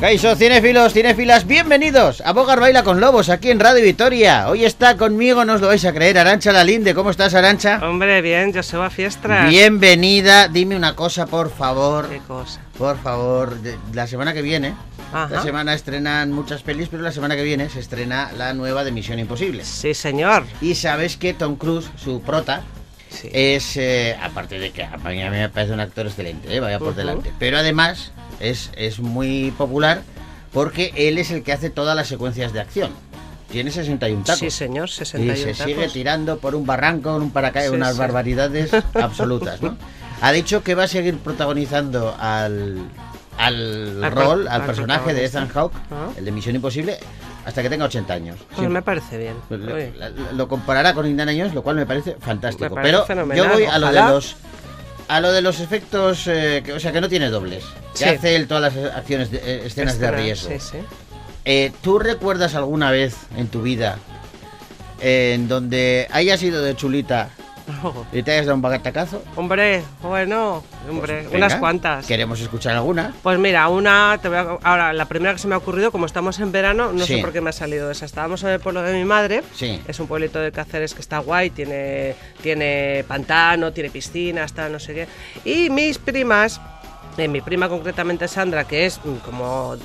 Kaiso, cinéfilos, cinéfilas, bienvenidos a Bogar Baila con Lobos aquí en Radio Vitoria. Hoy está conmigo, no os lo vais a creer, Arancha Lalinde. ¿Cómo estás, Arancha? Hombre, bien, Joseba Fiestra. Bienvenida. Dime una cosa, por favor. ¿Qué cosa? Por favor, la semana que viene. Ajá. La semana estrenan muchas pelis, pero la semana que viene se estrena la nueva de Misión Imposible. Sí, señor. Y sabes que Tom Cruise, su prota, Sí. es, eh, aparte de que a mí a me parece un actor excelente, eh, vaya por delante, pero además es, es muy popular porque él es el que hace todas las secuencias de acción. Tiene 61 tacos. Sí, señor, y 61 se tacos. sigue tirando por un barranco, un paracaídas, Sí, unas sí. barbaridades absolutas, ¿no? Ha dicho que va a seguir protagonizando al, al, rol, al al personaje de Ethan Hawke, Ah. el de Misión Imposible, hasta que tenga 80 años. Pues Siempre. me parece bien. Lo- Oye, lo- lo comparará con Indiana Jones, lo cual me parece fantástico. Me parece Pero fenomenal, yo voy a lo de los a lo de los efectos, eh, que, o sea, que no tiene dobles. Que Sí. hace él todas las acciones, de, eh, escenas de riesgo. Sí, sí. Eh, ¿Tú recuerdas alguna vez en tu vida en donde hayas ido de chulita Y te hayas dado un bagatacazo? hombre, bueno, hombre, Pues Venga, unas cuantas. Queremos escuchar alguna. Pues mira, una, te voy a- ahora la primera que se me ha ocurrido, como estamos en verano, no Sí. sé por qué me ha salido esa. Estábamos en el pueblo de mi madre, Sí. es un pueblito de Cáceres que está guay, tiene, tiene pantano, tiene piscina, está no sé qué. Y mis primas, mi prima concretamente Sandra, que es mm, como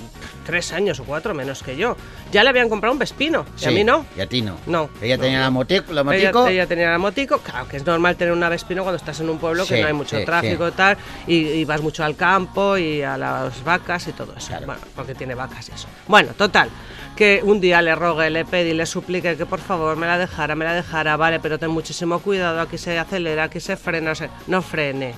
tres años o cuatro menos que yo, ya le habían comprado un Vespino, y a Sí, mí no. Y a ti no. No. Ella No, tenía no. la, mote- la Ella, motico. ella tenía la motico, claro que es normal tener una Vespino cuando estás en un pueblo Sí, que no hay mucho sí, tráfico sí. y tal, y, y vas mucho al campo y a las vacas y todo eso. Claro. Bueno, porque tiene vacas y eso. Bueno, total, que un día le rogue, le pedí, le suplique que por favor me la dejara, me la dejara, vale, pero ten muchísimo cuidado, aquí se acelera, aquí se frena, o sea, no frene.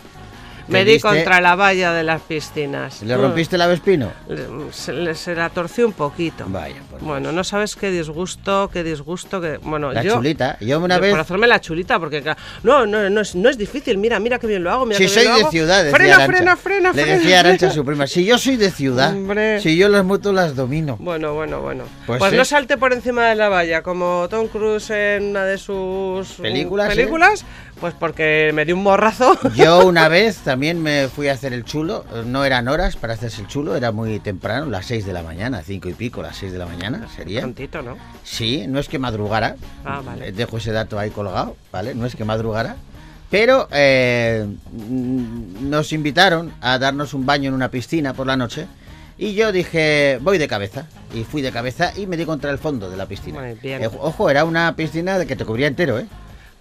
Me ¿Te di diste? contra la valla de las piscinas. ¿Le rompiste la Vespino? Le- Se, le- se la torció un poquito. Vaya, por. Bueno, no sabes qué disgusto, qué disgusto, que bueno, La yo chulita. Yo una vez. por hacerme la chulita, porque no, no, no es, no es difícil. Mira, mira qué bien lo hago. Mira Si qué soy bien lo de hago. ciudad, decía frena, Arantxa. frena, frena, Le frena. decía Arancha a su prima, si yo soy de ciudad, Hombre. si yo las motos las domino. Bueno, bueno, bueno. Pues Pues, sí. no salte por encima de la valla como Tom Cruise en una de sus Películas, ¿eh? películas pues porque me dio un morrazo. Yo una vez también me fui a hacer el chulo, no eran horas para hacerse el chulo, era muy temprano, las 6 de la mañana, cinco y pico, las 6 de la mañana sería. Tontito, ¿no? Sí, no es que madrugara, Ah, vale. eh, dejo ese dato ahí colgado, ¿vale? No es que madrugara, pero eh, mm, nos invitaron a darnos un baño en una piscina por la noche y yo dije, voy de cabeza, y fui de cabeza y me di contra el fondo de la piscina. Muy bien. Eh, ojo, era una piscina de que te cubría entero, ¿eh?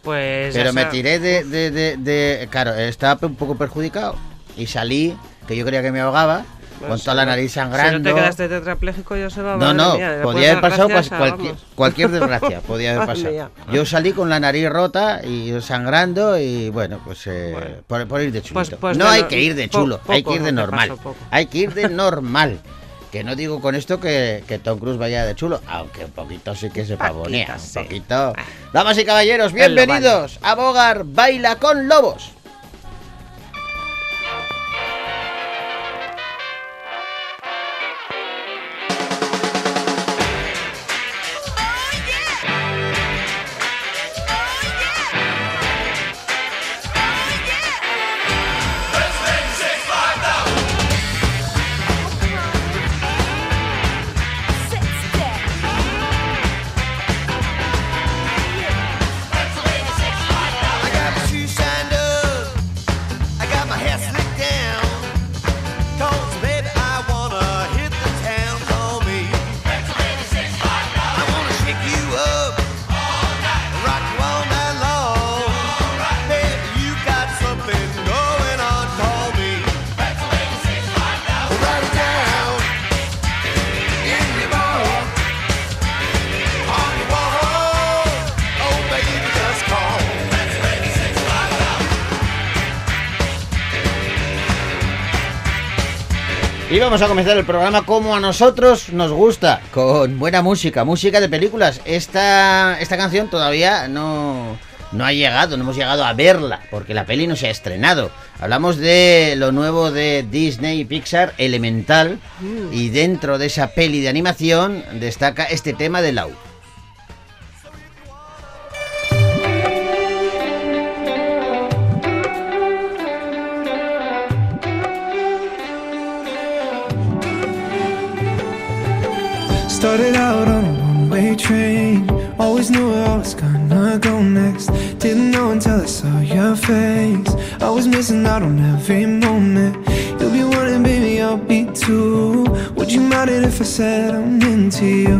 Pues Pero me sa- tiré de, de, de, de- Claro, estaba un poco perjudicado y salí, que yo creía que me ahogaba, con Pues, toda la nariz Si no sangrando. te quedaste tetrapléjico, yo se va No, no, podía haber pasado cual- cualquier, cualquier desgracia, podía haber pasado. mía. Yo salí con la nariz rota y sangrando y bueno, pues eh, Bueno. por, por ir de chulito. Pues- pues no hay no- que ir de po- chulo, hay que poco, ir de normal. pasó poco. Hay que ir de normal. Que no digo con esto que, que Tom Cruise vaya de chulo, aunque un poquito sí que se pavonea. Poquito, Un sí. poquito. Damas y caballeros, bienvenidos a Bogar Baila con Lobos. Vamos a comenzar el programa como a nosotros nos gusta, con buena música, música de películas. Esta, esta canción todavía no, no ha llegado, no hemos llegado a verla, porque la peli no se ha estrenado. Hablamos de lo nuevo de Disney y Pixar, Elemental, y dentro de esa peli de animación destaca este tema de Lau. Train. Always knew where I was gonna go next. Didn't know until I saw your face. I was missing out on every moment. You'll be wanting, baby, I'll be too. Would you mind it if I said I'm into you?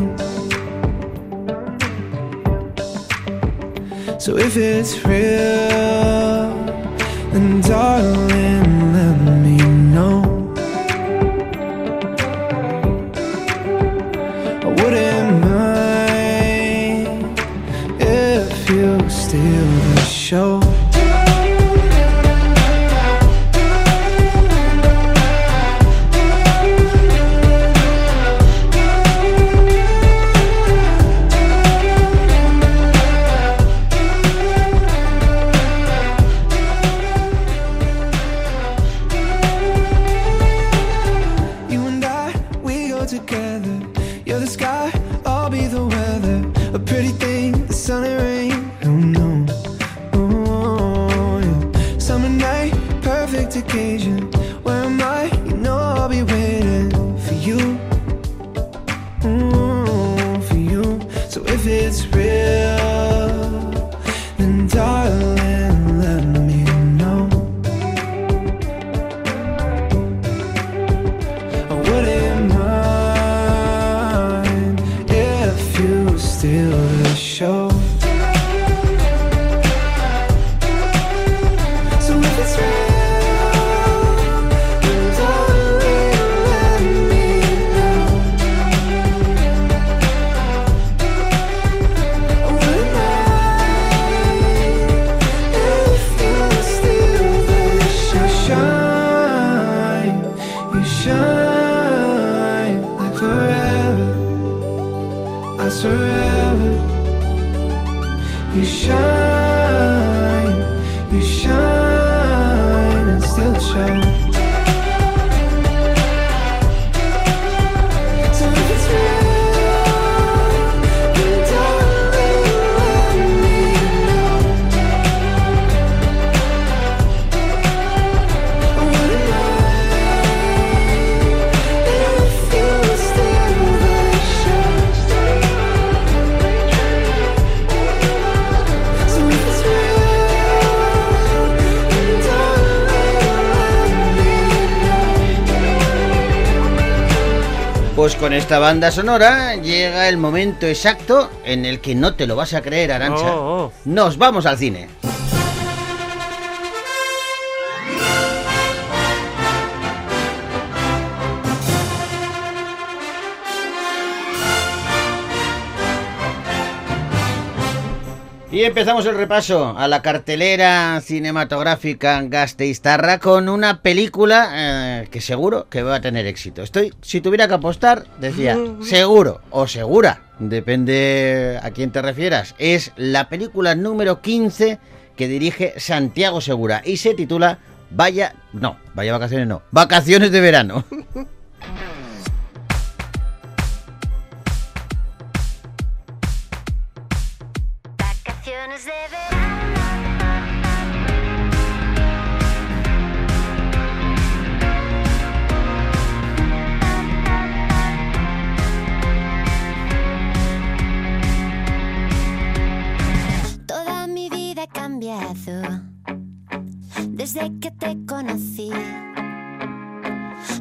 So if it's real, then darling, if it's real, Pues con esta banda sonora llega el momento exacto en el que no te lo vas a creer, Arancha. Oh, oh. Nos vamos al cine. Y empezamos el repaso a la cartelera cinematográfica Gasteiztarra con una película eh, que seguro que va a tener éxito. Estoy, si tuviera que apostar, decía seguro o segura, depende a quién te refieras. Es la película número 15 que dirige Santiago Segura y se titula Vaya, no, vaya vacaciones no, vacaciones de verano. de verano. Toda mi vida ha cambiado desde que te conocí.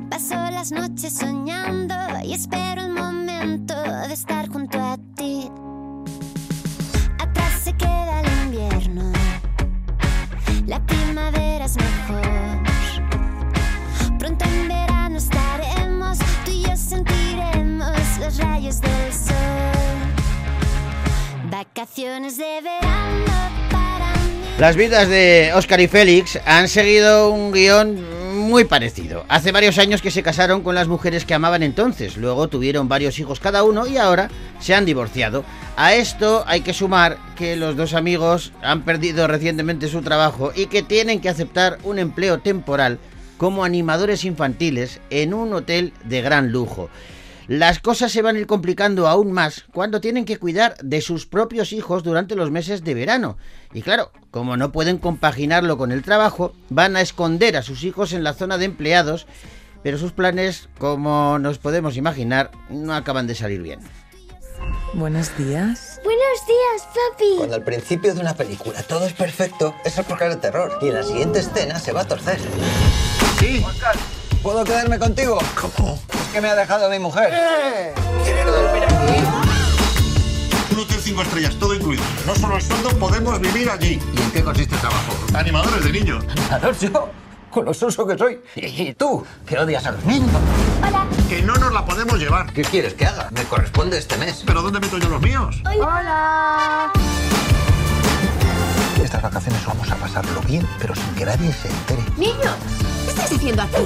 Paso las noches soñando y espero Las vidas de Oscar y Félix han seguido un guion muy parecido. Hace varios años que se casaron con las mujeres que amaban entonces, luego tuvieron varios hijos cada uno y ahora se han divorciado. A esto hay que sumar que los dos amigos han perdido recientemente su trabajo y que tienen que aceptar un empleo temporal como animadores infantiles en un hotel de gran lujo. Las cosas se van a ir complicando aún más cuando tienen que cuidar de sus propios hijos durante los meses de verano. Y claro, como no pueden compaginarlo con el trabajo, van a esconder a sus hijos en la zona de empleados, pero sus planes, como nos podemos imaginar, no acaban de salir bien. Buenos días. Buenos días, papi. Cuando al principio de una película todo es perfecto, es época de terror. Y en la siguiente escena se va a torcer. Sí. ¿Puedo quedarme contigo? ¿Cómo? Es que me ha dejado mi mujer. Un hotel cinco estrellas, todo incluido. No solo el sueldo, podemos vivir allí. ¿Y en qué consiste el trabajo? Animadores de niños. ¿Animador yo? Con lo soso que soy. Y tú, que odias a los niños. Hola. Que no nos la podemos llevar. ¿Qué quieres que haga? Me corresponde este mes. ¿Pero dónde meto yo los míos? Hola. Estas vacaciones vamos a pasarlo bien, pero sin que nadie se entere. Niños,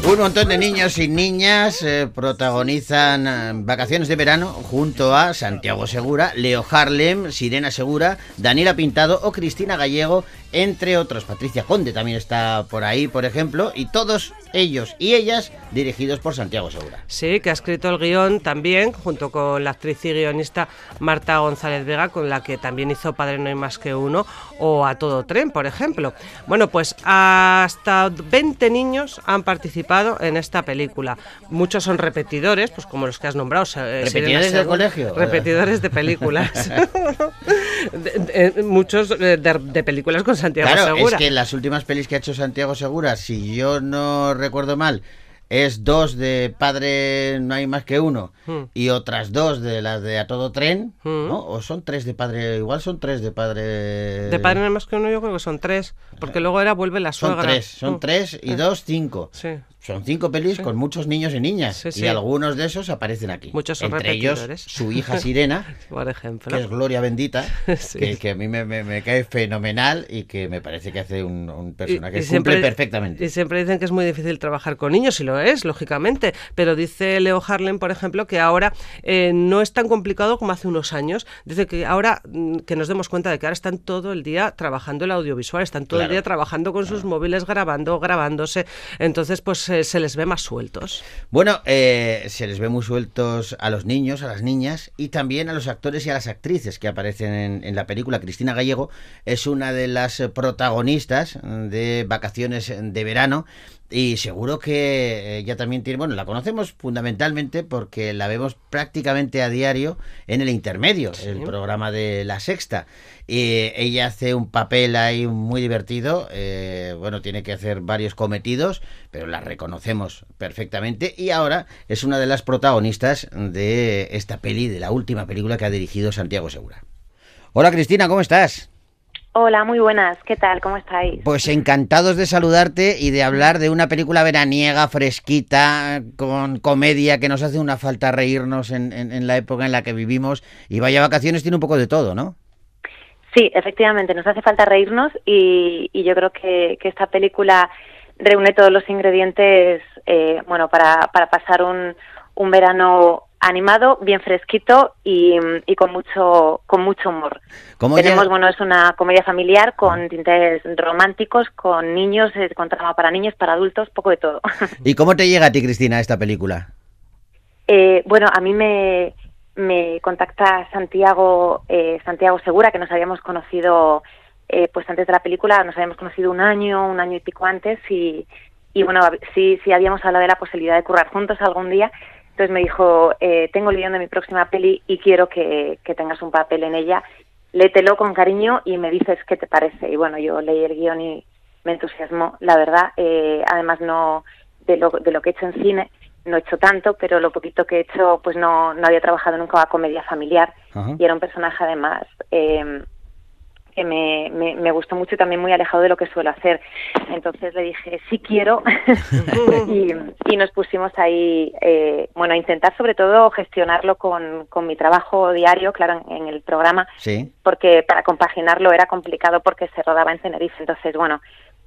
Un montón de niños y niñas eh, protagonizan eh, vacaciones de verano junto a Santiago Segura, Leo Harlem, Sirena Segura, Daniela Pintado o Cristina Gallego, entre otros. Patricia Conde también está por ahí, por ejemplo, y todos ellos y ellas dirigidos por Santiago Segura. Sí, que ha escrito el guion también, junto con la actriz y guionista Marta González Vega, con la que también hizo Padre No hay más que uno, o A Todo Tren, por ejemplo. Bueno, pues hasta 20 niños han participado en esta película. Muchos son repetidores, pues como los que has nombrado. eh, ¿Repetidores Segura. colegio? Repetidores de películas. De- de- muchos de, de- de películas con Santiago Claro, Segura. es que las últimas pelis que ha hecho Santiago Segura, si yo no recuerdo mal, es dos de Padre No hay más que uno Hmm. y otras dos de las de A Todo Tren, Hmm. ¿no? O son tres de Padre, igual son tres de Padre... De Padre No hay más que uno, yo creo que son tres. Porque luego era Vuelve la Son suegra. tres, son Mm. tres y Eh, dos, cinco. Sí. Son cinco pelis con muchos niños y niñas. Sí, Y algunos de esos aparecen aquí. Muchos son Entre ellos, su hija Sirena, Por ejemplo. que es Gloria Bendita, que, que a mí me, me- me cae fenomenal y que me parece que hace un, un personaje que siempre- cumple perfectamente. Y siempre dicen que es muy difícil trabajar con niños, y lo es, lógicamente. Pero dice Leo Harlem, por ejemplo, que ahora eh, no es tan complicado como hace unos años. Dice que ahora mm, que nos demos cuenta de que ahora están todo el día trabajando el audiovisual, están todo el día trabajando con sus móviles, grabando, grabándose. Entonces, pues eh, se les ve más sueltos. Bueno, eh, se les ve muy sueltos a los niños, a las niñas y también a los actores y a las actrices que aparecen en, la película. Cristina Gallego es una de las protagonistas de Vacaciones de Verano y seguro que ella también tiene, bueno, la conocemos fundamentalmente porque la vemos prácticamente a diario en el intermedio, el programa de La Sexta. Y ella hace un papel ahí muy divertido, eh, bueno, tiene que hacer varios cometidos, pero la reconocemos perfectamente y ahora es una de las protagonistas de esta peli, de la última película que ha dirigido Santiago Segura. Hola Cristina, ¿cómo estás? Hola, muy buenas. ¿Qué tal? ¿Cómo estáis? Pues encantados de saludarte y de hablar de una película veraniega, fresquita, con comedia, que nos hace una falta reírnos en, en- en la época en la que vivimos. Y vaya vacaciones tiene un poco de todo, ¿no? Sí, efectivamente, nos hace falta reírnos y, y yo creo que, que esta película reúne todos los ingredientes eh, bueno, para, para pasar un, un verano animado, bien fresquito y, y con mucho con mucho humor. ¿Cómo Tenemos, bueno, es una comedia familiar con tintes románticos, con niños, con trama para niños, para adultos, poco de todo. ¿Y cómo te llega a ti, Cristina, esta película? Eh, bueno, a mí me, me contacta Santiago, eh, Santiago Segura, que nos habíamos conocido eh, pues antes de la película, nos habíamos conocido un año, un año y pico antes y, y bueno, sí, sí habíamos hablado de la posibilidad de currar juntos algún día. Entonces me dijo, eh, tengo el guion de mi próxima peli y quiero que, que tengas un papel en ella. Léetelo con cariño y me dices qué te parece. Y bueno, yo leí el guion y me entusiasmó, la verdad. Eh, además, no de lo, de lo que he hecho en cine, no he hecho tanto, pero lo poquito que he hecho, pues no, no había trabajado nunca a comedia familiar. Ajá. Y era un personaje, además, eh, que me, me, me gustó mucho y también muy alejado de lo que suelo hacer. Entonces le dije, sí quiero. y, y nos pusimos ahí, eh, bueno, a intentar sobre todo gestionarlo con, con mi trabajo diario, claro, en, en el programa, Sí. porque para compaginarlo era complicado porque se rodaba en Tenerife. Entonces, bueno,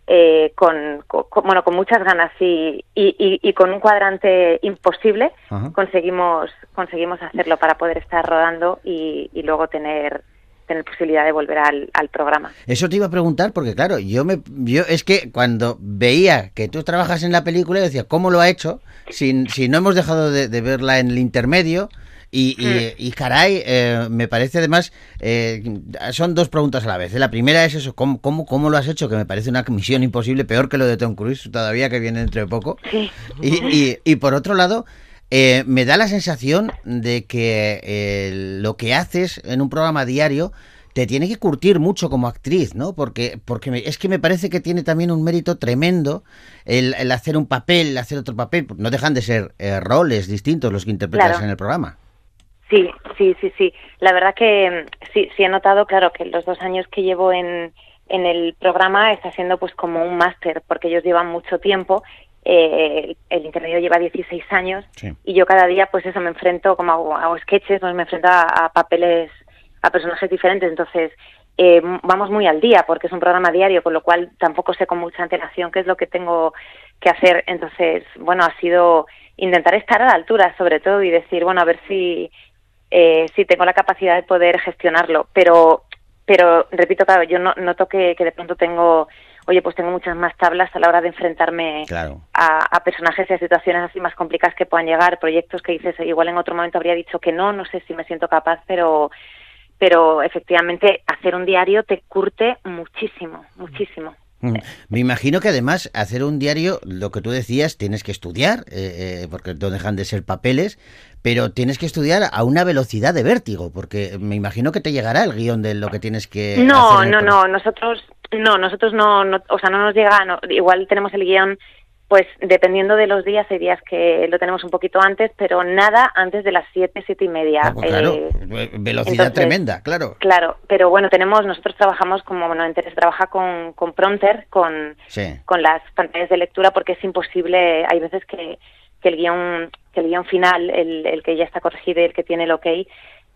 eh, con, bueno, con muchas ganas y, y, y- y con un cuadrante imposible, Ajá. conseguimos, conseguimos hacerlo para poder estar rodando y luego tener, tener posibilidad de volver al, al programa. Eso te iba a preguntar porque claro, yo me yo es que cuando veía que tú trabajas en la película yo decía, ¿cómo lo ha hecho? Si, si no hemos dejado de, de verla en el intermedio y, y, y, caray, eh, me parece además, eh, son dos preguntas a la vez. La primera es eso, ¿cómo, cómo, ¿cómo lo has hecho? Que me parece una misión imposible, peor que lo de Tom Cruise, todavía que viene dentro de poco. Sí. Y, y, y por otro lado, eh, me da la sensación de que eh, lo que haces en un programa diario te tiene que curtir mucho como actriz, ¿no? Porque, porque me- es que me parece que tiene también un mérito tremendo el, el hacer un papel, el hacer otro papel. No dejan de ser eh, roles distintos los que interpretas Claro. en el programa. Sí, sí, sí, sí. La verdad que mm, sí, sí he notado, claro, que los dos años que llevo en, en el programa está siendo pues como un máster, porque ellos llevan mucho tiempo. Eh, el intermedio lleva 16 años Sí. y yo cada día pues eso me enfrento como hago, hago sketches, pues me enfrento a, a papeles, a personajes diferentes. Entonces eh, vamos muy al día porque es un programa diario, con lo cual tampoco sé con mucha antelación qué es lo que tengo que hacer. Entonces, bueno, ha sido intentar estar a la altura sobre todo y decir, bueno, a ver si eh, sí tengo la capacidad de poder gestionarlo, pero pero repito, claro, yo no, noto que, que de pronto tengo, oye, pues tengo muchas más tablas a la hora de enfrentarme Claro. a, a personajes y a situaciones así más complicadas que puedan llegar, proyectos que dices, igual en otro momento habría dicho que no, no sé si me siento capaz, pero pero efectivamente hacer un diario te curte muchísimo, muchísimo. Mm. Me imagino que además hacer un diario, lo que tú decías, tienes que estudiar, eh, eh, porque no dejan de ser papeles, pero tienes que estudiar a una velocidad de vértigo, porque me imagino que te llegará el guion de lo que tienes que... No, hacer no, no, nosotros no, nosotros no, no, o sea, no nos llega, no, igual tenemos el guion, pues dependiendo de los días, hay días que lo tenemos un poquito antes, pero nada antes de las siete, siete y media. Ah, pues claro, Eh, ve- velocidad entonces, tremenda, claro. Claro, pero bueno, tenemos, nosotros trabajamos como, bueno, Enteres trabaja con, con Pronter, con, Sí. con las pantallas de lectura, porque es imposible, hay veces que, que el guion, que el guion final, el, el que ya está corregido y el que tiene el ok,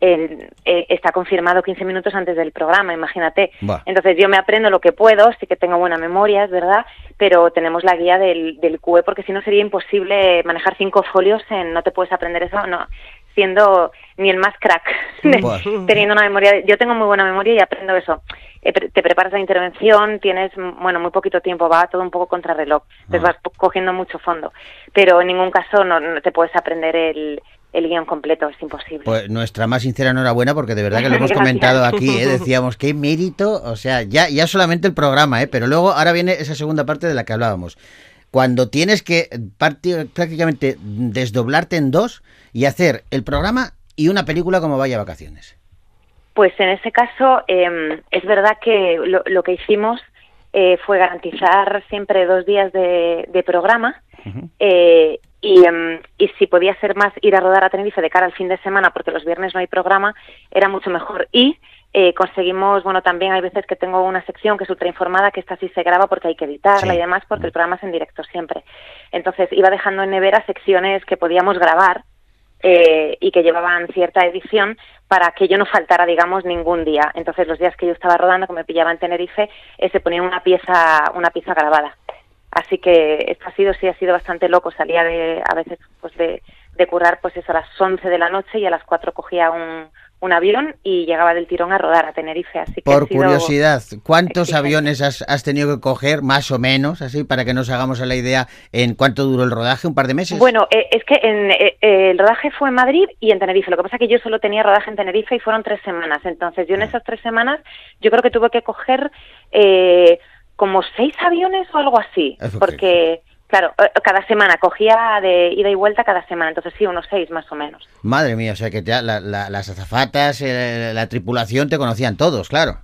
el- eh, está confirmado 15 minutos antes del programa, imagínate. Entonces yo me aprendo lo que puedo, sí que tengo buena memoria, es verdad, pero tenemos la guía del, del QE porque si no sería imposible manejar cinco folios en no te puedes aprender eso, no siendo ni el más crack, teniendo una memoria. Yo tengo muy buena memoria y aprendo eso. Eh, pre- Te preparas la intervención, tienes, bueno, muy poquito tiempo, va todo un poco contrarreloj, entonces Ah. vas cogiendo mucho fondo, pero en ningún caso no, no te puedes aprender el, el guion completo, es imposible. Pues nuestra más sincera enhorabuena, porque de verdad que lo hemos comentado aquí, ¿eh? decíamos, qué mérito, o sea, ya, ya solamente el programa, ¿eh? pero luego ahora viene esa segunda parte de la que hablábamos. Cuando tienes que prácticamente desdoblarte en dos y hacer el programa y una película como Vaya Vacaciones. Pues en ese caso eh, es verdad que lo, lo que hicimos eh, fue garantizar siempre dos días de, de programa eh, y, em, y si podía ser más ir a rodar a Tenerife de cara al fin de semana porque los viernes no hay programa era mucho mejor y eh, conseguimos, bueno, también hay veces que tengo una sección que es ultra informada, que esta sí se graba porque hay que editarla Sí. y demás, porque el programa es en directo siempre. Entonces iba dejando en nevera secciones que podíamos grabar eh, y que llevaban cierta edición para que yo no faltara, digamos, ningún día. Entonces, los días que yo estaba rodando, que me pillaba en Tenerife, eh, se ponía una pieza, una pieza grabada. Así que esto ha sido, sí, ha sido bastante loco. Salía de, a veces, pues de, de currar, pues eso, a las 11 de la noche y a las 4 cogía un, un avión y llegaba del tirón a rodar a Tenerife. Así que Por curiosidad, ¿cuántos exigente. aviones has, has tenido que coger, más o menos, así, para que nos hagamos a la idea en cuánto duró el rodaje? ¿Un par de meses? Bueno, eh, es que en, eh, eh, el rodaje fue en Madrid y en Tenerife. Lo que pasa es que yo solo tenía rodaje en Tenerife y fueron tres semanas. Entonces, yo en esas tres semanas, yo creo que tuve que coger eh, como seis aviones o algo así. Ok. Porque, claro, eh, cada semana cogía de ida y vuelta cada semana. Entonces, sí, unos seis más o menos. Madre mía, o sea que ya la- la- las azafatas, eh, la tripulación te conocían todos, claro.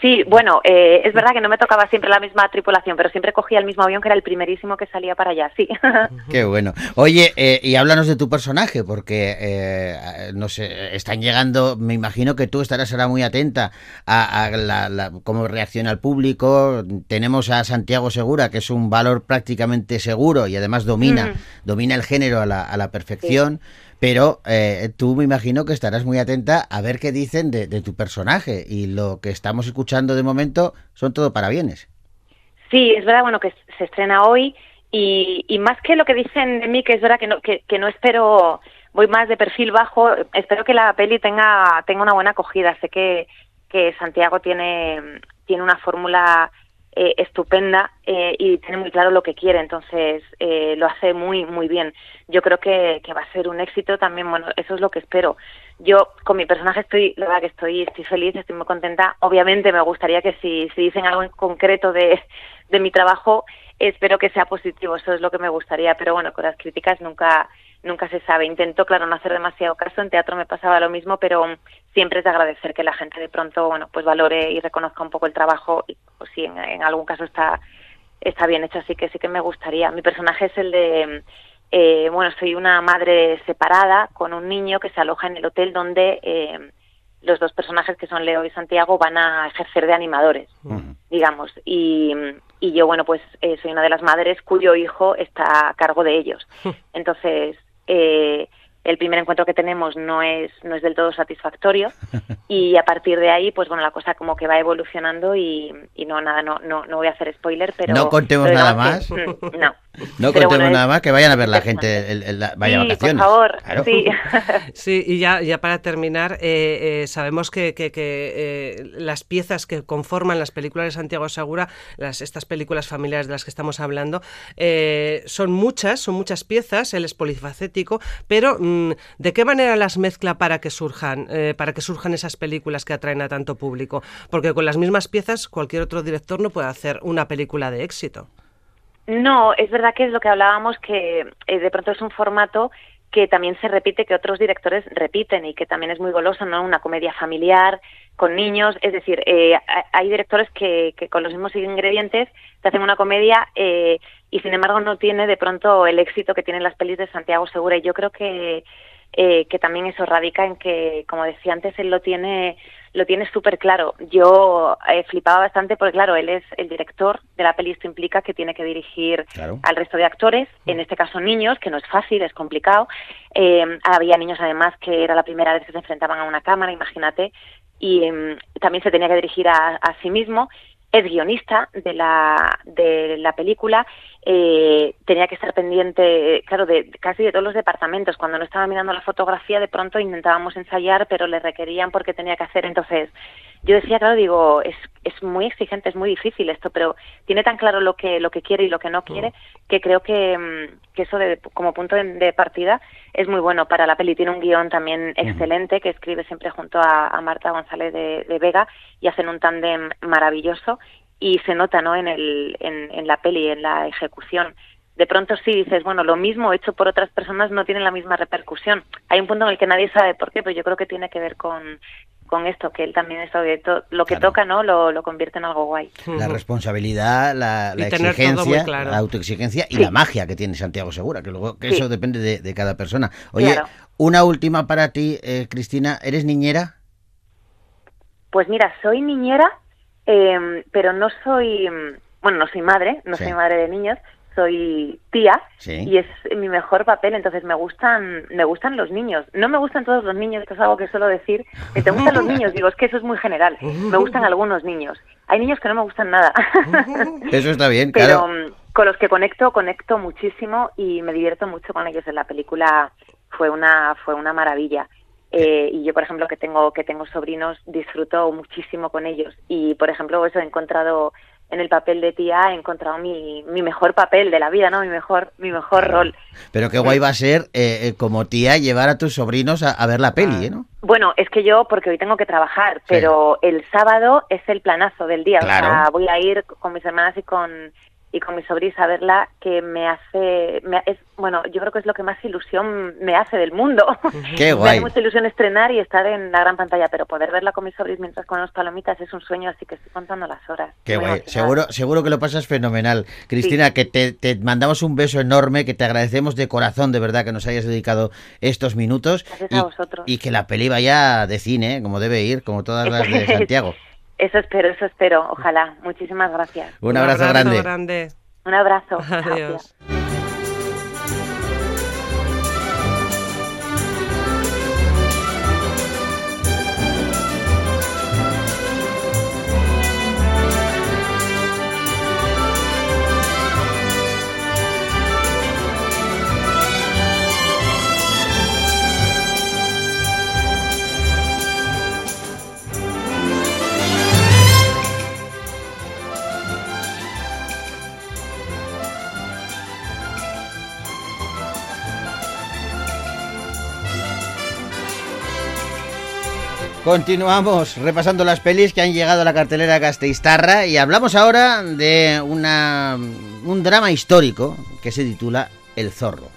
Sí, bueno, eh, es verdad que no me tocaba siempre la misma tripulación, pero siempre cogía el mismo avión que era el primerísimo que salía para allá, sí. Qué bueno. Oye, eh, y háblanos de tu personaje, porque, eh, no sé, están llegando, me imagino que tú estarás ahora muy atenta a, a la- la- cómo reacciona el público. Tenemos a Santiago Segura, que es un valor prácticamente seguro y además domina, Mm. domina el género a la, a la perfección. Pero eh, tú me imagino que estarás muy atenta a ver qué dicen de, de tu personaje y lo que estamos escuchando de momento son todo parabienes. Sí, es verdad, bueno, que se estrena hoy y, más que lo que dicen de mí, que es verdad que no, que, que no espero, voy más de perfil bajo, espero que la peli tenga, tenga una buena acogida. Sé que, que Santiago tiene, tiene una fórmula eh, estupenda eh, y tiene muy claro lo que quiere, entonces eh, lo hace muy, muy bien. Yo creo que, que va a ser un éxito también, bueno, eso es lo que espero. Yo con mi personaje estoy, la verdad que estoy, estoy feliz, estoy muy contenta. Obviamente me gustaría que si, si dicen algo en concreto de, de mi trabajo, espero que sea positivo, eso es lo que me gustaría, pero bueno, con las críticas nunca nunca se sabe. Intento, claro, no hacer demasiado caso, en teatro me pasaba lo mismo, pero siempre es de agradecer que la gente de pronto, bueno, pues valore y reconozca un poco el trabajo y pues, si en, en algún caso está está bien hecho, así que sí que me gustaría. Mi personaje es el de eh, bueno, soy una madre separada con un niño que se aloja en el hotel donde eh, los dos personajes que son Leo y Santiago van a ejercer de animadores, digamos. Y, y yo, bueno, pues eh, soy una de las madres cuyo hijo está a cargo de ellos. Entonces, eh, el primer encuentro que tenemos no es, no es del todo satisfactorio y a partir de ahí, pues bueno, la cosa como que va evolucionando y, y no, nada, no, no, no voy a hacer spoiler, pero... No contemos pero nada más. que, mm, no. No Pero contemos bueno, nada más, que vayan a ver la gente, el, el- la- vaya sí, vacaciones. por favor, Claro. sí. Sí, y ya, ya para terminar, eh, eh, sabemos que, que- que, eh, las piezas que conforman las películas de Santiago Segura, las, estas películas familiares de las que estamos hablando, eh, son muchas, son muchas piezas, él es polifacético, pero mm, ¿de qué manera las mezcla para que surjan, eh, para que surjan esas películas que atraen a tanto público? Porque con las mismas piezas cualquier otro director no puede hacer una película de éxito. No, es verdad que es lo que hablábamos, que eh, de pronto es un formato que también se repite, que otros directores repiten y que también es muy goloso, ¿no? Una comedia familiar con niños, es decir, eh, ha- hay directores que, que con los mismos ingredientes te hacen una comedia eh, y sin embargo no tiene de pronto el éxito que tienen las pelis de Santiago Segura y yo creo que eh, que también eso radica en que, como decía antes, él lo tiene lo tiene súper claro. Yo eh, flipaba bastante porque, claro, él es el director de la peli, esto implica que tiene que dirigir Claro. al resto de actores, en este caso niños, que no es fácil, es complicado. Eh, había niños además que era la primera vez que se enfrentaban a una cámara, imagínate, y em, también se tenía que dirigir a, a sí mismo. Es guionista de la, de la película, eh, tenía que estar pendiente, claro, de, casi de todos los departamentos. Cuando no estaba mirando la fotografía, de pronto intentábamos ensayar, pero le requerían porque tenía que hacer. Entonces, yo decía, claro, digo, es, es muy exigente, es muy difícil esto, pero tiene tan claro lo que, lo que quiere y lo que no quiere, que creo que, mm, que eso de, como punto de, de partida es muy bueno para la peli. Tiene un guion también excelente que escribe siempre junto a, a Marta González de, de Vega y hacen un tándem maravilloso y se nota ¿no? en, el, en, en la peli, en la ejecución. De pronto sí dices, bueno, lo mismo hecho por otras personas no tiene la misma repercusión. Hay un punto en el que nadie sabe por qué, pero yo creo que tiene que ver con, con esto, que él también es sobre to- lo que Claro. toca, ¿no? Lo, lo convierte en algo guay. La responsabilidad, la, exigencia, claro. la autoexigencia y Sí. la magia que tiene Santiago Segura, que luego que Sí. eso depende de, de cada persona. Oye, Claro. una última para ti, eh, Cristina, ¿eres niñera? Pues mira, soy niñera, eh, pero no soy, mm, bueno, no soy madre, no Sí. soy madre de niños, soy tía Sí. y es mi mejor papel, entonces me gustan, me gustan los niños. No me gustan todos los niños, esto es algo que suelo decir. que ¿Te gustan los niños? Digo, es que eso es muy general. Me gustan algunos niños. Hay niños que no me gustan nada. Eso está bien, pero claro. mm, con los que conecto conecto muchísimo y me divierto mucho con ellos en la película fue una fue una maravilla Eh, y yo por ejemplo que tengo que tengo sobrinos disfruto muchísimo con ellos y por ejemplo eso he encontrado en el papel de tía he encontrado mi, mi mejor papel de la vida no mi mejor mi mejor rol Pero qué guay va a ser, eh, eh, como tía, llevar a tus sobrinos a, a ver la peli, ¿eh, ¿no? Bueno, es que yo, porque hoy tengo que trabajar, Sí. pero el sábado es el planazo del día. Claro. O sea, voy a ir con mis hermanas y con y con mis sobrinos a verla, que me hace, me- es bueno, yo creo que es lo que más ilusión me hace del mundo. Qué me guay. hace mucha ilusión estrenar y estar en la gran pantalla, pero poder verla con mis sobrinos mientras con unos palomitas es un sueño, así que estoy contando las horas. Qué Muy guay. emocionada. Seguro, seguro que lo pasas fenomenal. Cristina, que te, te mandamos un beso enorme, que te agradecemos de corazón, de verdad, que nos hayas dedicado estos minutos. Gracias y, a vosotros. y que la peli vaya de cine, como debe ir, como todas las de Santiago. Eso espero, eso espero, ojalá. Muchísimas gracias. Un abrazo, grande. grande. Un abrazo. Chao, tía. Continuamos repasando las pelis que han llegado a la cartelera Gasteiztarra y hablamos ahora de una, un drama histórico que se titula El Zorro.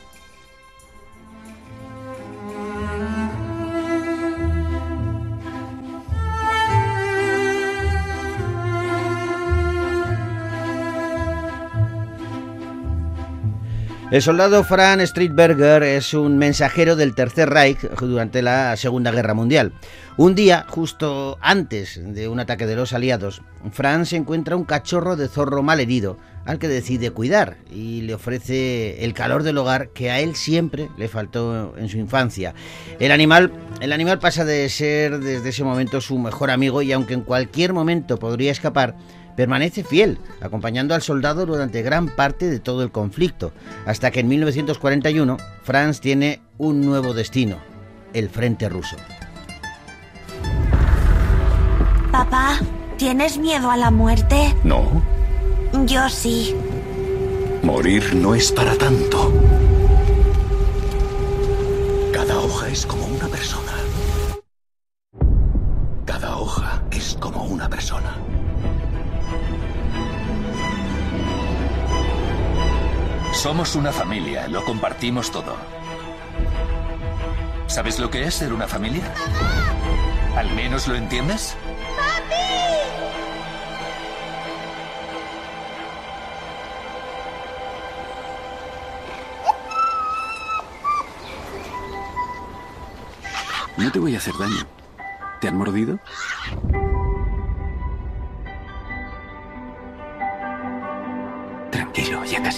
El soldado Franz Streetberger es un mensajero del Tercer Reich durante la Segunda Guerra Mundial. Un día, justo antes de un ataque de los aliados, Franz encuentra un cachorro de zorro malherido al que decide cuidar y le ofrece el calor del hogar que a él siempre le faltó en su infancia. El animal, el animal pasa de ser desde ese momento su mejor amigo y aunque en cualquier momento podría escapar, permanece fiel, acompañando al soldado durante gran parte de todo el conflicto, hasta que en 1941 Franz tiene un nuevo destino, el frente ruso. Papá, ¿tienes miedo a la muerte? No, Yo sí. morir no es para tanto. Cada hoja es como una persona. Cada hoja es como una persona. Somos una familia, lo compartimos todo. ¿Sabes lo que es ser una familia? ¿Al menos lo entiendes? No te voy a hacer daño. ¿Te han mordido?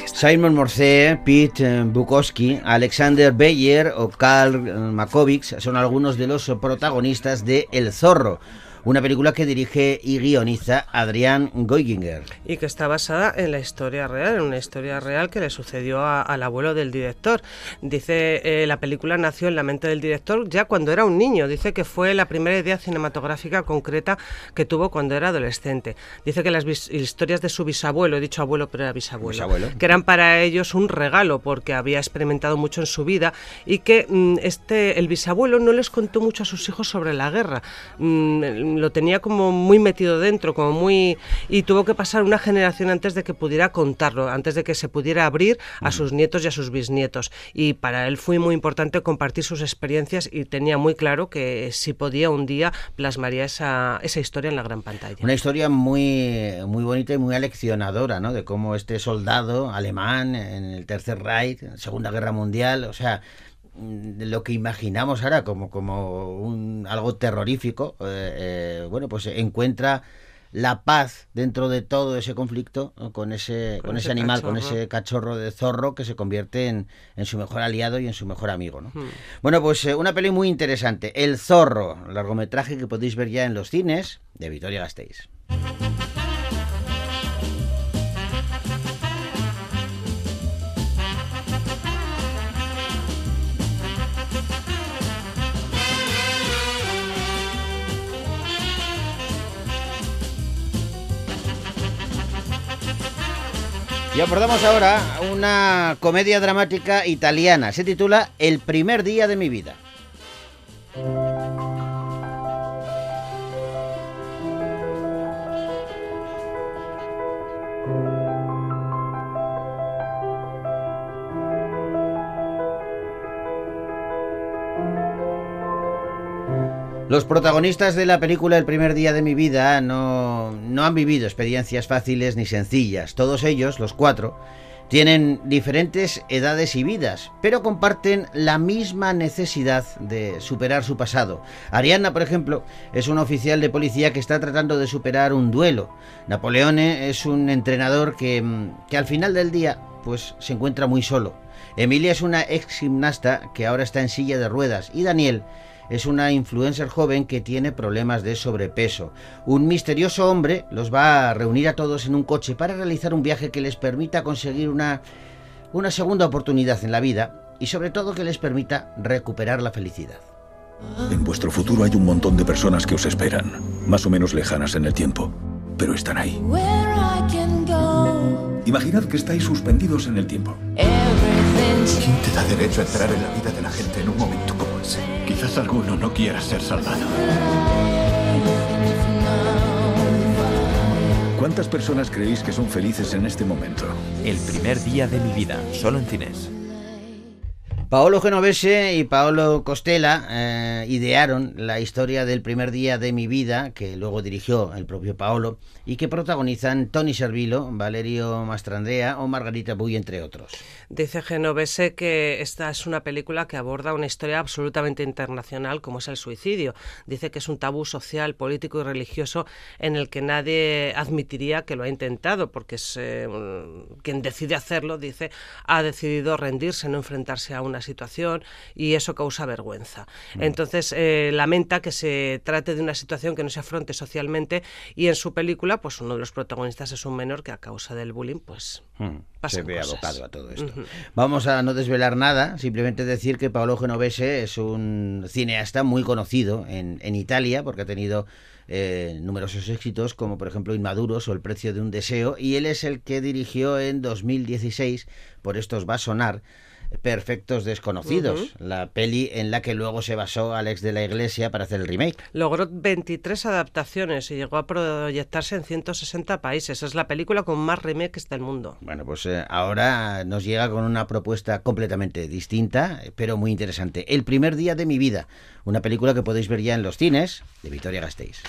Simon Morse, Pete eh, Bukowski, Alexander Beyer o Karl eh, Makovics son algunos de los protagonistas de El Zorro, una película que dirige y guioniza Adrián Goiginger. y que está basada en la historia real, en una historia real que le sucedió a- al abuelo del director. Dice, eh, la película nació en la mente del director ya cuando era un niño. Dice que fue la primera idea cinematográfica concreta que tuvo cuando era adolescente. Dice que las historias de su bisabuelo, he dicho abuelo pero era bisabuelo, Bisabuelo. que eran para ellos un regalo porque había experimentado mucho en su vida y que mm, este el bisabuelo no les contó mucho a sus hijos sobre la guerra. Mm, lo tenía como muy metido dentro, como muy y tuvo que pasar una generación antes de que pudiera contarlo, antes de que se pudiera abrir a sus nietos y a sus bisnietos. Y para él fue muy importante compartir sus experiencias y tenía muy claro que si podía un día plasmaría esa, esa historia en la gran pantalla. Una historia muy, muy bonita y muy aleccionadora, ¿no? De cómo este soldado alemán en el Tercer Reich, en la Segunda Guerra Mundial, o sea, lo que imaginamos ahora como, como un, algo terrorífico, eh, eh, bueno, pues encuentra la paz dentro de todo ese conflicto ¿no? con ese con, Con ese, ese animal, con ese cachorro de zorro que se convierte en, en su mejor aliado y en su mejor amigo, ¿no? Hmm. Bueno, pues eh, una peli muy interesante, El Zorro, largometraje que podéis ver ya en los cines de Vitoria Gasteiz. Y abordamos ahora una comedia dramática italiana. Se titula El primer día de mi vida. Los protagonistas de la película El primer día de mi vida no, no han vivido experiencias fáciles ni sencillas. Todos ellos, los cuatro, tienen diferentes edades y vidas, pero comparten la misma necesidad de superar su pasado. Arianna, por ejemplo, es un oficial de policía que está tratando de superar un duelo. Napoleone es un entrenador que, mm, que al final del día pues se encuentra muy solo. Emilia es una ex gimnasta que ahora está en silla de ruedas y Daniel es una influencer joven que tiene problemas de sobrepeso. Un misterioso hombre los va a reunir a todos en un coche para realizar un viaje que les permita conseguir una, una segunda oportunidad en la vida y sobre todo que les permita recuperar la felicidad. En vuestro futuro hay un montón de personas que os esperan, más o menos lejanas en el tiempo, pero están ahí. Imaginad que estáis suspendidos en el tiempo. ¿Quién te da derecho a entrar en la vida de la gente en un momento Quizás alguno no quiera ser salvado. ¿Cuántas personas creéis que son felices en este momento? El primer día de mi vida, solo en cines. Paolo Genovese y Paolo Costela eh, idearon la historia del primer día de mi vida, que luego dirigió el propio Paolo, y que protagonizan Tony Servilo, Valerio Mastrandrea o Margarita Buy, entre otros. Dice Genovese que esta es una película que aborda una historia absolutamente internacional como es el suicidio. Dice que es un tabú social, político y religioso en el que nadie admitiría que lo ha intentado, porque es, eh, quien decide hacerlo, dice, ha decidido rendirse, no enfrentarse a una situación y eso causa vergüenza. Mm. Entonces eh, lamenta que se trate de una situación que no se afronte socialmente y en su película pues uno de los protagonistas es un menor que a causa del bullying pues Mm, pasan se ve cosas. abocado a todo esto. Vamos a no desvelar nada, simplemente decir que Paolo Genovese es un cineasta muy conocido en, en Italia porque ha tenido eh, numerosos éxitos como por ejemplo Inmaduros o El precio de un deseo y él es el que dirigió en 2016, por estos va a sonar, Perfectos Desconocidos, la peli en la que luego se basó Alex de la Iglesia para hacer el remake. Logró 23 adaptaciones y llegó a proyectarse en 160 países. Es la película con más remakes del mundo. Bueno, pues eh, ahora nos llega con una propuesta completamente distinta, pero muy interesante. El primer día de mi vida, una película que podéis ver ya en los cines de Victoria Gasteiz.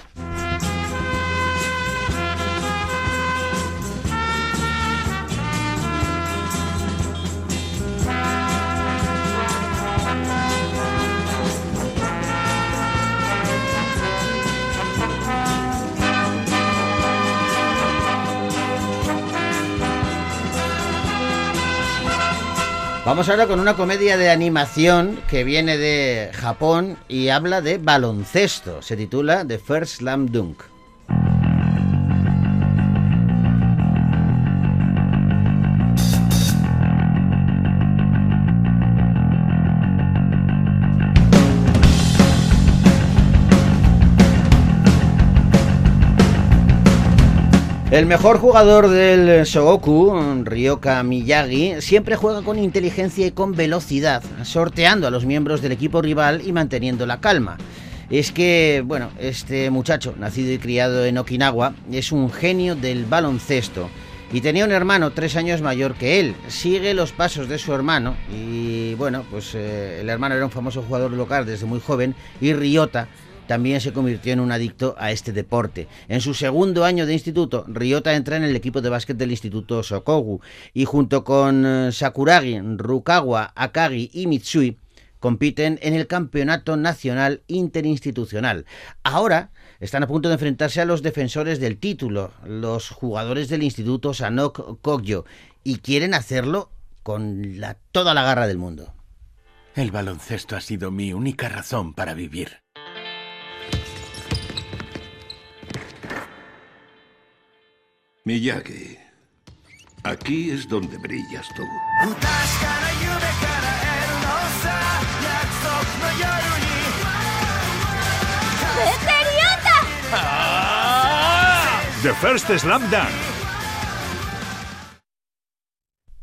Vamos ahora con una comedia de animación que viene de Japón y habla de baloncesto. Se titula The First Slam Dunk. El mejor jugador del Sogoku, Ryoka Miyagi, siempre juega con inteligencia y con velocidad, sorteando a los miembros del equipo rival y manteniendo la calma. Es que, bueno, este muchacho, nacido y criado en Okinawa, es un genio del baloncesto. Y tenía un hermano tres años mayor que él. Sigue los pasos de su hermano. Y bueno, pues eh, el hermano era un famoso jugador local desde muy joven. Y Ryota también se convirtió en un adicto a este deporte. En su segundo año de instituto, Ryota entra en el equipo de básquet del Instituto Sokogu y junto con eh, Sakuragi, Rukawa, Akagi y Mitsui compiten en el Campeonato Nacional Interinstitucional. Ahora están a punto de enfrentarse a los defensores del título, los jugadores del Instituto Sanok Kogyo, y quieren hacerlo con la, toda la garra del mundo. El baloncesto ha sido mi única razón para vivir. Miyagi, aquí es donde brillas tú. The First Slam Dunk.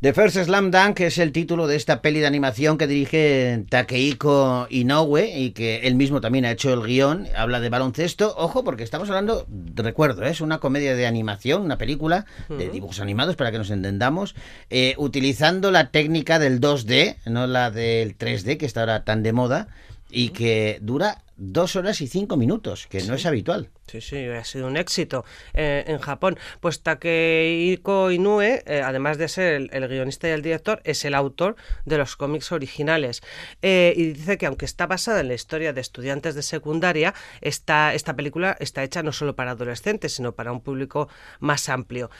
The First Slam Dunk es el título de esta peli de animación que dirige Takehiko Inoue y que él mismo también ha hecho el guion. Habla de baloncesto. Ojo, porque estamos hablando, recuerdo, ¿eh? es una comedia de animación, una película de dibujos animados para que nos entendamos, eh, utilizando la técnica del 2D, no la del 3D que está ahora tan de moda y que dura dos horas y cinco minutos, que no es habitual. Sí, sí, ha sido un éxito eh, en Japón. Pues Takehiko Inoue, eh, además de ser el, el guionista y el director, es el autor de los cómics originales. Eh, y dice que aunque está basada en la historia de estudiantes de secundaria, esta, esta película está hecha no solo para adolescentes, sino para un público más amplio.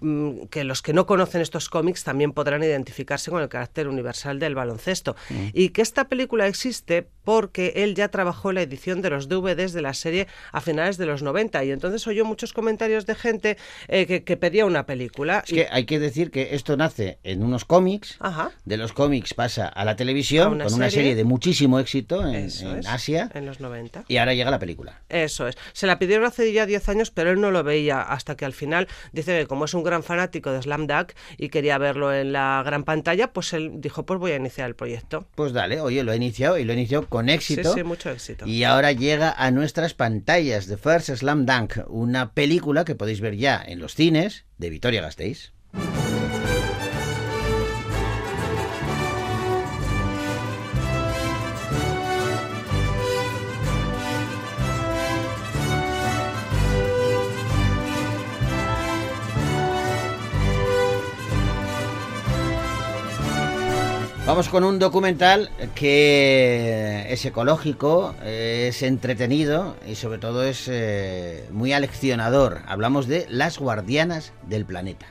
Mm, que los que no conocen estos cómics también podrán identificarse con el carácter universal del baloncesto. Mm. Y que esta película existe porque él ya trabajó en la edición de los DVDs de la serie a finales de los 90 y entonces oyó muchos comentarios de gente eh, que, que pedía una película. Es que hay que decir que esto nace en unos cómics, Ajá. de los cómics pasa a la televisión, A una con una serie. serie de muchísimo éxito en, en Asia, en los 90. y ahora llega la película. Eso es. Se la pidieron hace ya 10 años, pero él no lo veía hasta que al final dice que como es un gran fanático de Slam Dunk y quería verlo en la gran pantalla, pues él dijo, pues voy a iniciar el proyecto. Pues dale, oye, lo he iniciado y lo he iniciado con éxito. Sí, sí, mucho éxito. Y ahora llega a nuestras pantallas The First Slam Dunk, una película que podéis ver ya en los cines de Vitoria Gasteiz. Vamos con un documental que es ecológico, es entretenido y sobre todo es eh, muy aleccionador. Hablamos de Las Guardianas del Planeta.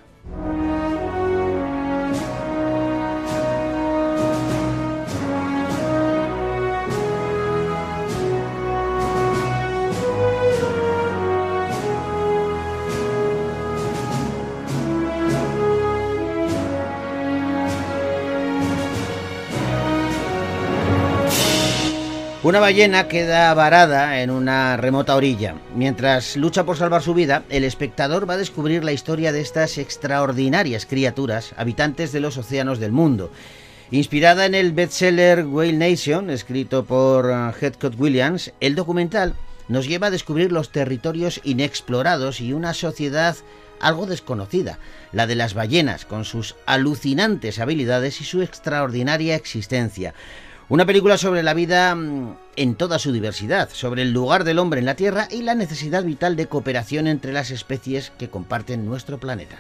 Una ballena queda varada en una remota orilla. Mientras lucha por salvar su vida, el espectador va a descubrir la historia de estas extraordinarias criaturas, habitantes de los océanos del mundo. Inspirada en el bestseller Whale Nation, escrito por uh, Heathcote Williams, el documental nos lleva a descubrir los territorios inexplorados y una sociedad algo desconocida, la de las ballenas, con sus alucinantes habilidades y su extraordinaria existencia. Una película sobre la vida mm, en toda su diversidad, sobre el lugar del hombre en la Tierra y la necesidad vital de cooperación entre las especies que comparten nuestro planeta.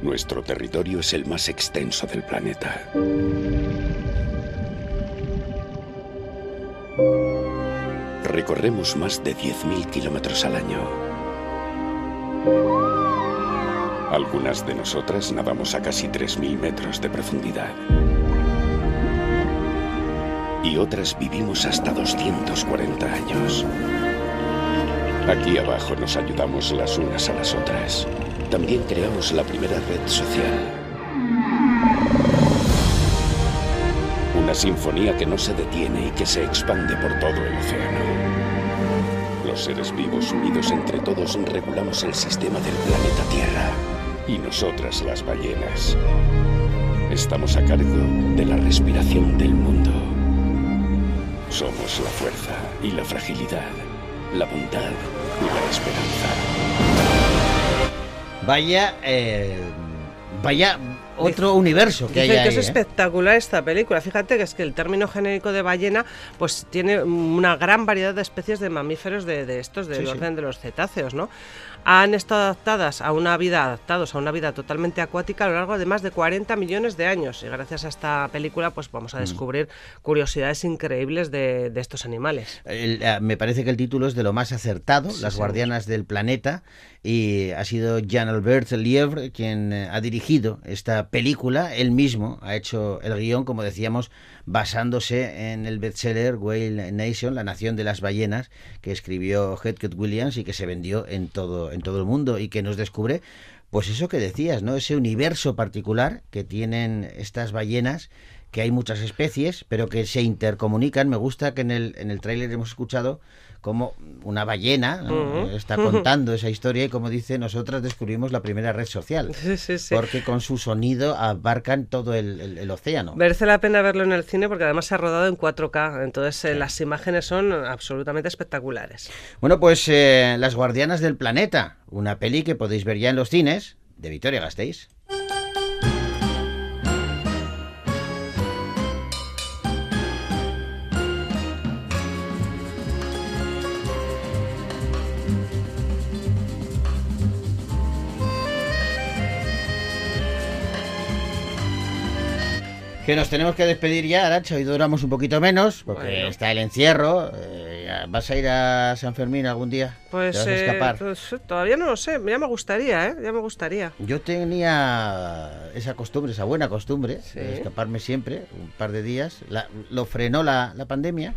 Nuestro territorio es el más extenso del planeta. Recorremos más de 10.000 kilómetros al año. Algunas de nosotras nadamos a casi 3.000 metros de profundidad. Y otras vivimos hasta 240 años. Aquí abajo nos ayudamos las unas a las otras. También creamos la primera red social. Una sinfonía que no se detiene y que se expande por todo el océano. Los seres vivos unidos entre todos regulamos el sistema del planeta Tierra. Y nosotras las ballenas. Estamos a cargo de la respiración del mundo. Somos la fuerza y la fragilidad, la bondad y la esperanza. Vaya, eh, vaya otro universo que hay que ahí, es ¿eh? espectacular esta película. Fíjate que es que el término genérico de ballena pues tiene una gran variedad de especies de mamíferos de, de estos del Sí, sí. orden de los cetáceos, ¿no? Han estado adaptadas a una vida, adaptados a una vida totalmente acuática a lo largo de más de 40 millones de años. Y gracias a esta película, pues vamos a Mm. descubrir curiosidades increíbles de, de estos animales. El, eh, me parece que el título es de lo más acertado, Sí, Las sí. Guardianas del Planeta, y ha sido Jean-Albert Lievre quien eh, ha dirigido esta película. Él mismo ha hecho el guion, como decíamos, basándose en el bestseller Whale Nation, La Nación de las Ballenas, que escribió Heathcote Williams y que se vendió en todo, en todo el mundo y que nos descubre pues eso que decías, ¿no? Ese universo particular que tienen estas ballenas, que hay muchas especies, pero que se intercomunican. Me gusta que en el, en el tráiler hemos escuchado como una ballena está contando esa historia y como dice, nosotras descubrimos la primera red social. Sí, sí, sí. Porque con su sonido abarcan todo el, el- el océano. Merece la pena verlo en el cine porque además se ha rodado en 4K, entonces eh, las imágenes son absolutamente espectaculares. Bueno, pues eh, Las Guardianas del Planeta, una peli que podéis ver ya en los cines de Victoria Gasteiz. Que nos tenemos que despedir ya, Aracha. Hoy duramos un poquito menos porque Bueno. está el encierro. eh, ¿Vas a ir a San Fermín algún día? Pues, ¿Te vas a eh, escapar? pues, todavía no lo sé, ya me gustaría, ¿eh? Ya me gustaría. Yo tenía esa costumbre, esa buena costumbre, de escaparme siempre, un par de días. La- lo frenó la, la pandemia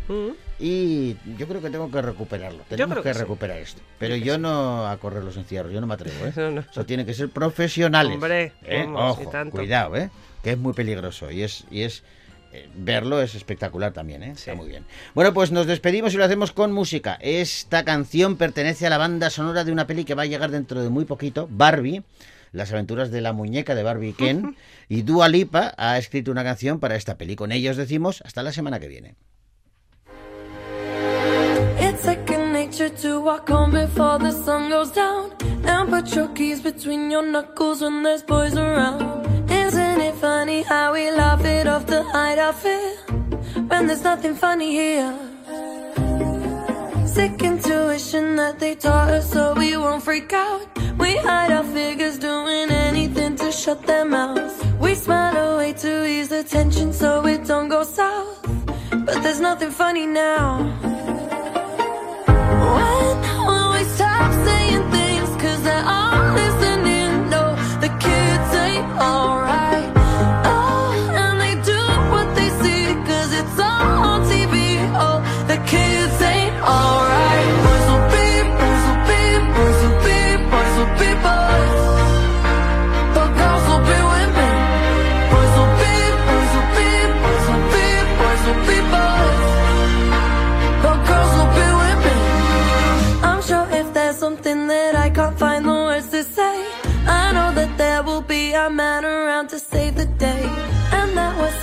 y yo creo que tengo que recuperarlo. Tenemos que, que sí. recuperar esto. Pero yo no a correr los encierros, yo no me atrevo. ¿eh? No, no. Eso tiene que ser profesionales. Hombre, ¿eh? vamos, y Ojo, tanto. cuidado, ¿eh? Que es muy peligroso y es, y es eh, verlo es espectacular también, ¿eh? Está muy bien. Bueno, pues nos despedimos y lo hacemos con música. Esta canción pertenece a la banda sonora de una peli que va a llegar dentro de muy poquito, Barbie. Las aventuras de la muñeca de Barbie y Ken. Y Dua Lipa ha escrito una canción para esta peli. Con ellos decimos hasta la semana que viene. It's second nature to walk home before the sun goes down. And put your keys between your knuckles when there's boys around. It funny how we laugh it off to hide our fear? When there's nothing funny here. Sick intuition that they taught us so we won't freak out. We hide our figures doing anything to shut their mouths. We smile away to ease the tension so it don't go south. But there's nothing funny now. When will we stop saying things? Cause they're all listening. No, the kids ain't alright.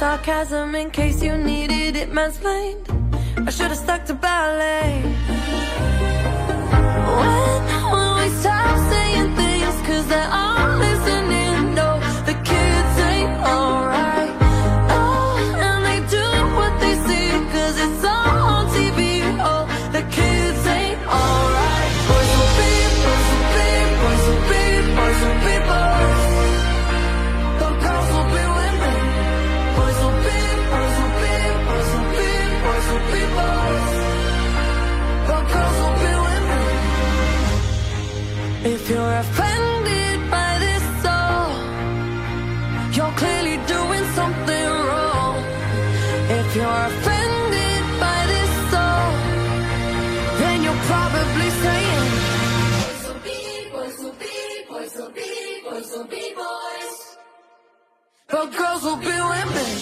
Sarcasm in case you needed it mansplained. I should have stuck to ballet. When will we stop saying things? Cause they're all be women.